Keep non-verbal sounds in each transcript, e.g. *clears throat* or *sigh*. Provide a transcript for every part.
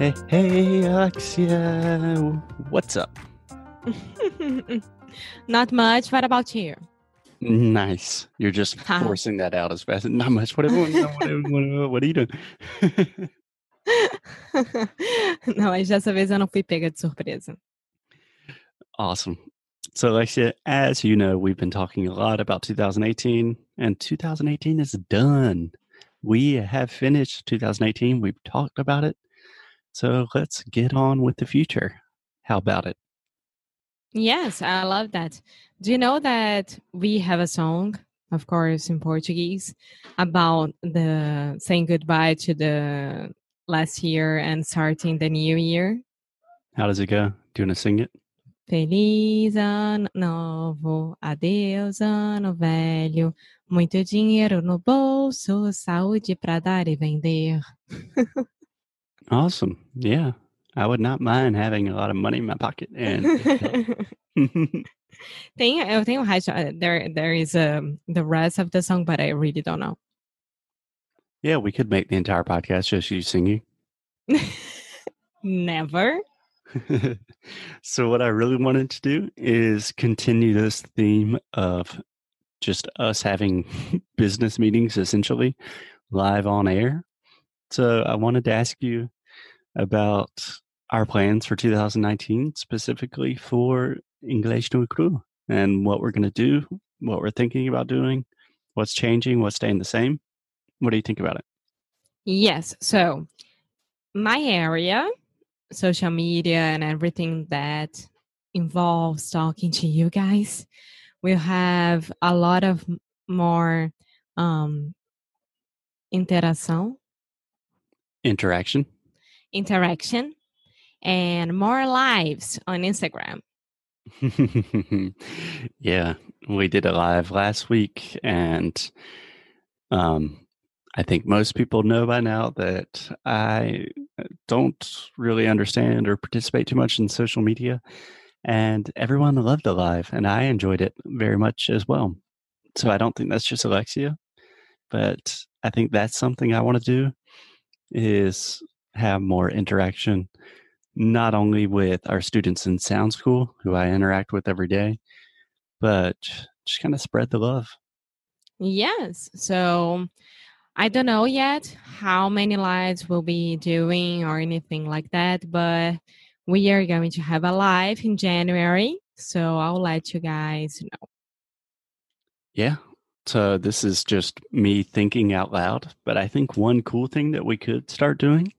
Hey, hey, Alexia. What's up? *laughs* Not much. What about you? Nice. You're just Huh. forcing that out as fast. Not much. What, what, what, what, what are you doing? *laughs* não, mas dessa vez eu não fui pega de surpresa. awesome. So, Alexia, as you know, we've been talking a lot about 2018, and 2018 is done. We have finished 2018. We've talked about it. So, let's get on with the future. How about it? Yes, I love that. Do you know that we have a song, of course, in Portuguese, about the saying goodbye to the last year and starting the new year? How does it go? Do you want to sing it? Feliz ano novo, adeus ano velho, muito dinheiro no bolso, saúde pra dar e vender. *laughs* Awesome. Yeah. I would not mind having a lot of money in my pocket. And Tem, eu tenho raiva. There, there is um, the rest of the song, but I really don't know. yeah, we could make the entire podcast just you singing. *laughs* Never. *laughs* so, what I really wanted to do is continue this theme of just us having *laughs* business meetings essentially live on air. So, I wanted to ask you about our plans for 2019, specifically for English no Cru, and what we're going to do, what we're thinking about doing, what's changing, what's staying the same. What do you think about it? Yes. So, my area, social media, and everything that involves talking to you guys, will have a lot of more um, interação, Interaction. Interaction, and more lives on Instagram. *laughs* yeah, we did a live last week, and um, I think most people know by now that I don't really understand or participate too much in social media, and everyone loved the live, and I enjoyed it very much as well. So I don't think that's just Alexia, but I think that's something I want to do is have more interaction not only with our students in Sound School, who I interact with every day, but just kind of spread the love. Yes. So I don't know yet how many lives we'll be doing or anything like that, but we are going to have a live in January. So I'll let you guys know. Yeah. So this is just me thinking out loud, but I think one cool thing that we could start doing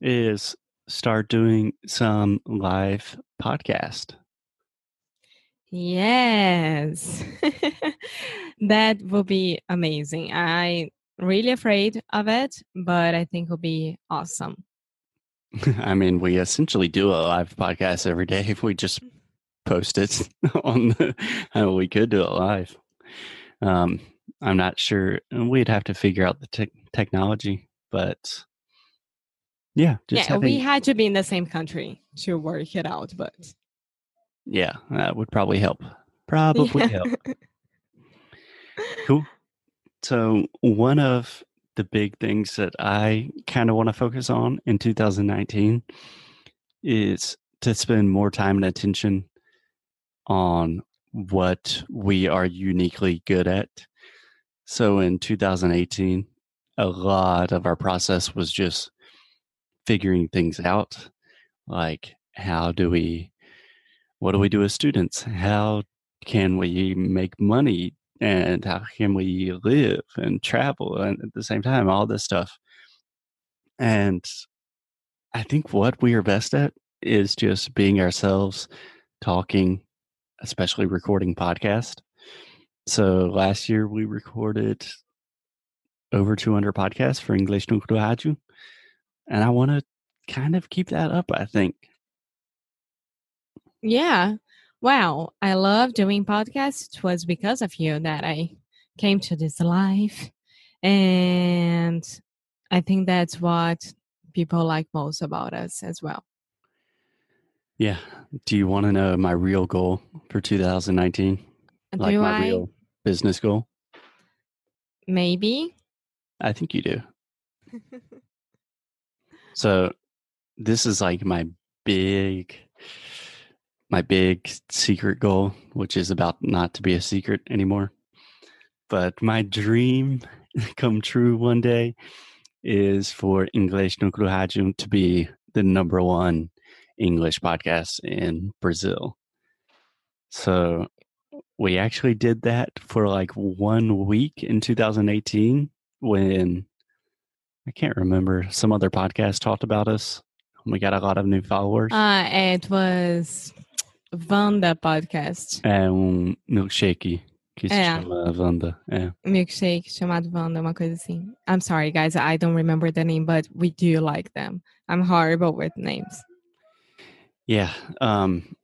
is start doing some live podcast. Yes. *laughs* that will be amazing. I really afraid of it, but I think it'll be awesome. *laughs* I mean, we essentially do a live podcast every day if we just post it *laughs* on the, uh, we could do it live. Um, I'm not sure. We'd have to figure out the tech technology, but yeah, just yeah, having, we had to be in the same country to work it out, but yeah, that would probably help. *laughs* Probably Yeah. help. *laughs* Cool. So one of the big things that I kind of want to focus on in 2019 is to spend more time and attention on what we are uniquely good at. So in 2018, a lot of our process was just figuring things out. Like, how do we, what do we do as students? How can we make money? And how can we live and travel and at the same time, all this stuff. And I think what we are best at is just being ourselves, talking, especially recording podcast. So last year we recorded over 200 podcasts for English no. And I want to kind of keep that up. I think. Yeah. Wow. I love doing podcasts. It was because of you that I came to this life. And I think that's what people like most about us as well. Yeah. Do you want to know my real goal for 2019? Like my I? real business goal? Maybe. I think you do. *laughs* So this is like my big my big secret goal, which is about not to be a secret anymore. But my dream *laughs* come true one day is for English no Rádio to be the number one English podcast in Brazil. So we actually did that for like one week in 2018 when I can't remember some other podcast talked about us. We got a lot of new followers. Uh, it was Vanda podcast. É um milkshake que se É. chama Wanda. É. Milkshake chamado Vanda, uma coisa assim. I'm sorry, guys. I don't remember the name, but we do like them. I'm horrible with names. Yeah. Um,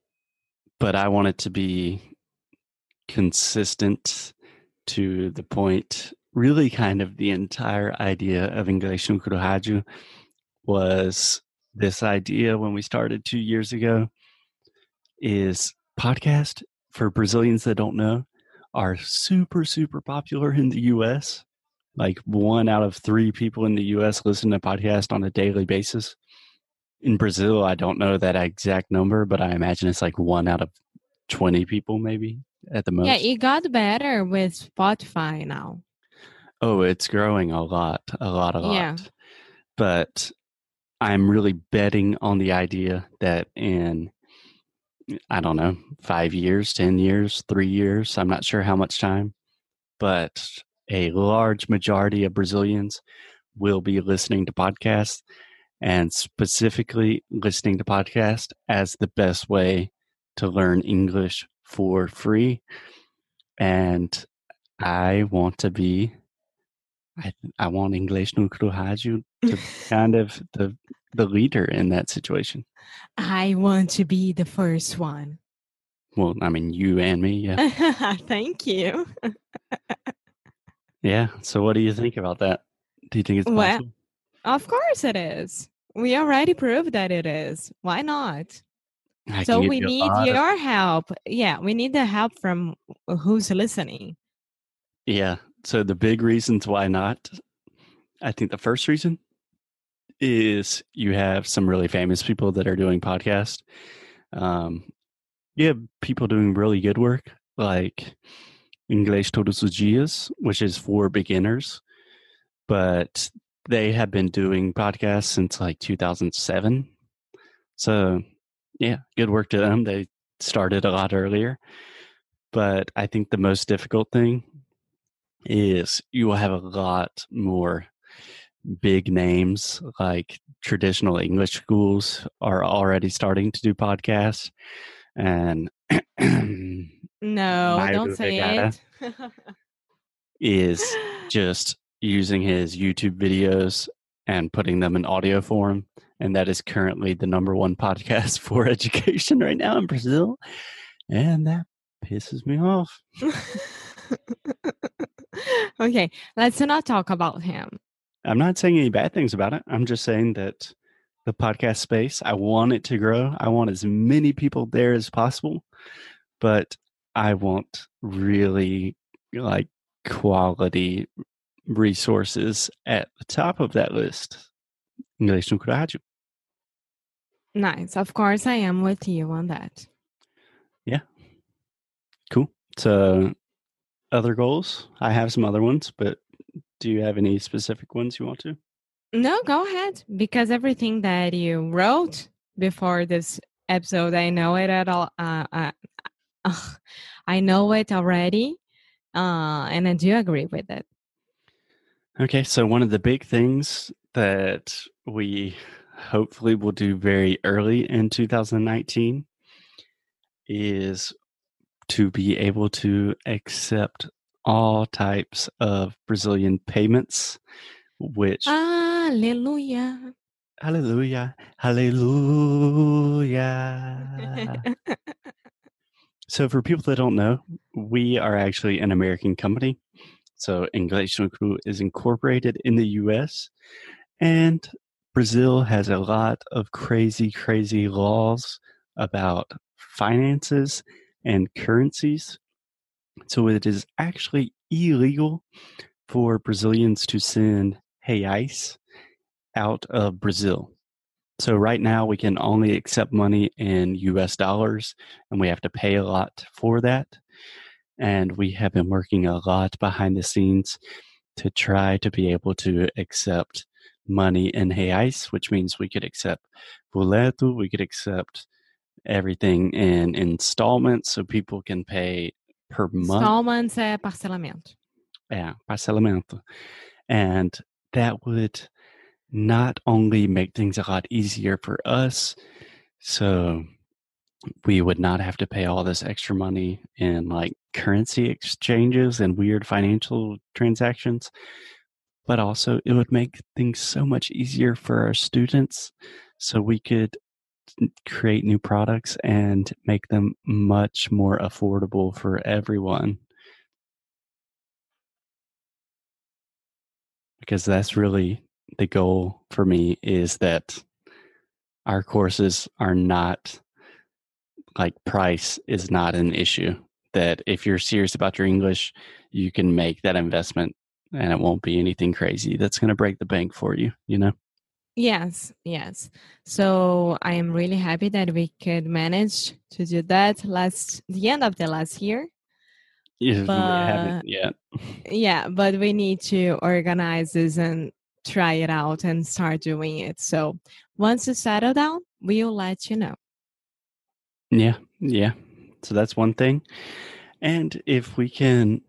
but I want it to be consistent to the point. Really, kind of the entire idea of English Rádio was this idea when we started two years ago is podcast for Brazilians that don't know are super, super popular in the US. Like one out of three people in the US listen to podcast on a daily basis. In Brazil, I don't know that exact number, but I imagine it's like one out of 20 people, maybe at the most. Yeah, it got better with Spotify now. Oh, it's growing a lot, a lot, a lot. Yeah. But I'm really betting on the idea that in, eh, I don't know, five years, 10 years, three years, I'm not sure how much time, but a large majority of Brazilians will be listening to podcasts and specifically listening to podcasts as the best way to learn English for free. And I want to be I I want English no Rádio *laughs* to be kind of the the leader in that situation. I want to be the first one. Well, I mean you and me, yeah. *laughs* Thank you. *laughs* Yeah. So what do you think about that? Do you think it's Well, possible? Of course it is. We already proved that it is. Why not? I so we you need lot of- your help. Yeah, we need the help from who's listening. Yeah. So the big reasons why not, I think the first reason is you have some really famous people that are doing podcasts. Um, you have people doing really good work, like English Todos os Dias, which is for beginners, but they have been doing podcasts since like 2007. So, yeah, good work to them. They started a lot earlier. But I think the most difficult thing is you will have a lot more big names like traditional English schools are already starting to do podcasts and *clears throat* No, don't say it. *laughs* is just using his YouTube videos and putting them in audio form and that is currently the number one podcast *laughs* for education right now in Brazil and that pisses me off. *laughs* *laughs* okay, let's not talk about him. I'm not saying any bad things about it. I'm just saying that the podcast space, I want it to grow. I want as many people there as possible, but I want really like quality resources at the top of that list. English no Rádio. Nice. Of course, I am with you on that. Yeah. Cool. So, other goals? I have some other ones, but do you have any specific ones you want to? No, go ahead. Because everything that you wrote before this episode, I know it at all. Uh, uh, *laughs* uh, I know it already, uh, and I do agree with it. Okay, so one of the big things that we hopefully will do very early in 2019 is to be able to accept all types of Brazilian payments, which Hallelujah. Hallelujah. Hallelujah. *laughs* so, for people that don't know, we are actually an American company. So, English Cru is incorporated in the US, and Brazil has a lot of crazy, crazy laws about finances and currencies. So, it is actually illegal for Brazilians to send reais out of Brazil. So right now we can only accept money in US dollars and we have to pay a lot for that. And we have been working a lot behind the scenes to try to be able to accept money in reais, which means we could accept boleto, we could accept everything in installments so people can pay per month. Installments é parcelamento. Yeah, parcelamento. And that would not only make things a lot easier for us, so we would not have to pay all this extra money in like currency exchanges and weird financial transactions, but also it would make things so much easier for our students so we could create new products and make them much more affordable for everyone. Because that's really the goal for me is that our courses are not like price is not an issue that if you're serious about your english you can make that investment and it won't be anything crazy that's going to break the bank for you you know Yes, yes. So I am really happy that we could manage to do that last the end of the last year. yeah, we But- yet Yeah, but we need to organize this and try it out and start doing it. So once you settle down, we'll let you know. Yeah, yeah. So that's one thing. And if we can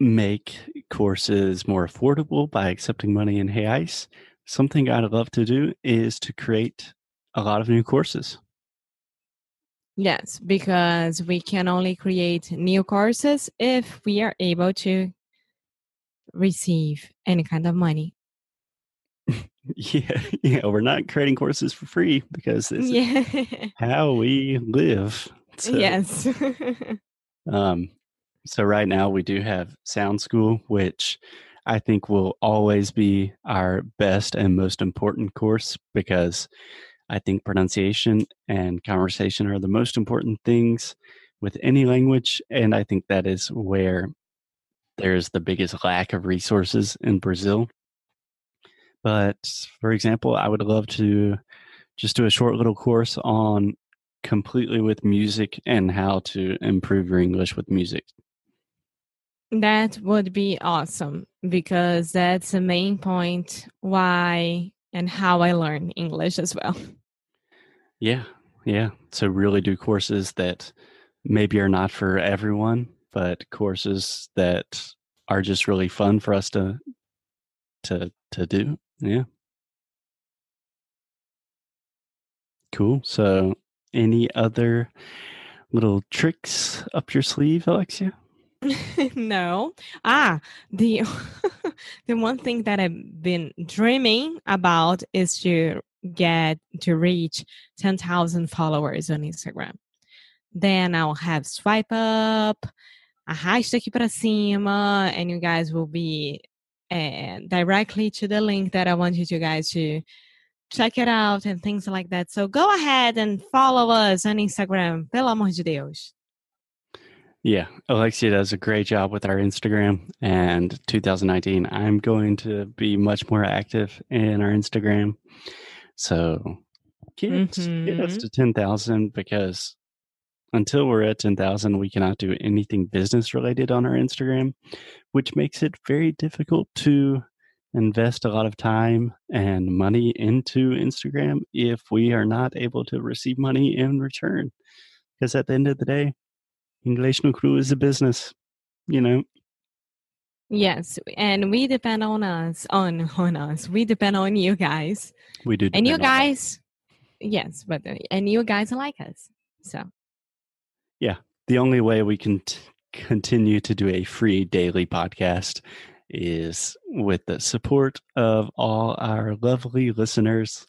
make courses more affordable by accepting money in reais, something I'd love to do is to create a lot of new courses. Yes, because we can only create new courses if we are able to receive any kind of money. *laughs* Yeah, *laughs* yeah. We're not creating courses for free because this is Yeah. *laughs* how we live. So, yes. Um, so right now we do have Sound School, which I think will always be our best and most important course because I think pronunciation and conversation are the most important things with any language, and I think that is where there's the biggest lack of resources in Brazil. But for example, I would love to just do a short little course on completely with music and how to improve your English with music. That would be awesome because that's the main point why and how I learn English as well. Yeah, yeah. So really do courses that maybe are not for everyone, but courses that are just really fun for us to to to do. Yeah. Cool. So any other little tricks up your sleeve, Alexia? *laughs* no. Ah, the *laughs* the one thing that I've been dreaming about is to get to reach 10,000 followers on Instagram. Then I'll have swipe up, arrasta aqui para cima, and you guys will be uh, directly to the link that I want you guys to check it out and things like that. So go ahead and follow us on Instagram, pelo amor de Deus. Yeah, Alexia does a great job with our Instagram. And 2019, I'm going to be much more active in our Instagram. So get, get us Mhm. to 10,000 because until we're at 10,000, we cannot do anything business related on our Instagram, which makes it very difficult to invest a lot of time and money into Instagram if we are not able to receive money in return. Because at the end of the day, English no Cru is a business, you know. Yes, and we depend on us, on on us. We depend on you guys, We do. and you guys, yes, but uh, and you guys like us. So Yeah, the only way we can t- continue to do a free daily podcast is with the support of all our lovely listeners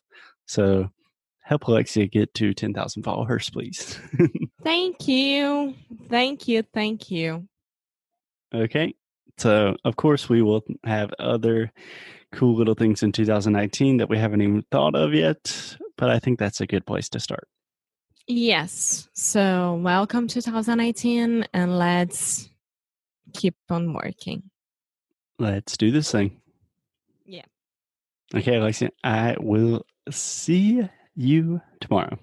So help Alexia get to 10,000 followers, please. *laughs* Thank you. Thank you. Thank you. okay. So, of course, we will have other cool little things in 2019 that we haven't even thought of yet, but I think that's a good place to start. Yes. So, welcome 2019 and let's keep on working. Let's do this thing. Yeah. Okay, Alexia, I will see you tomorrow.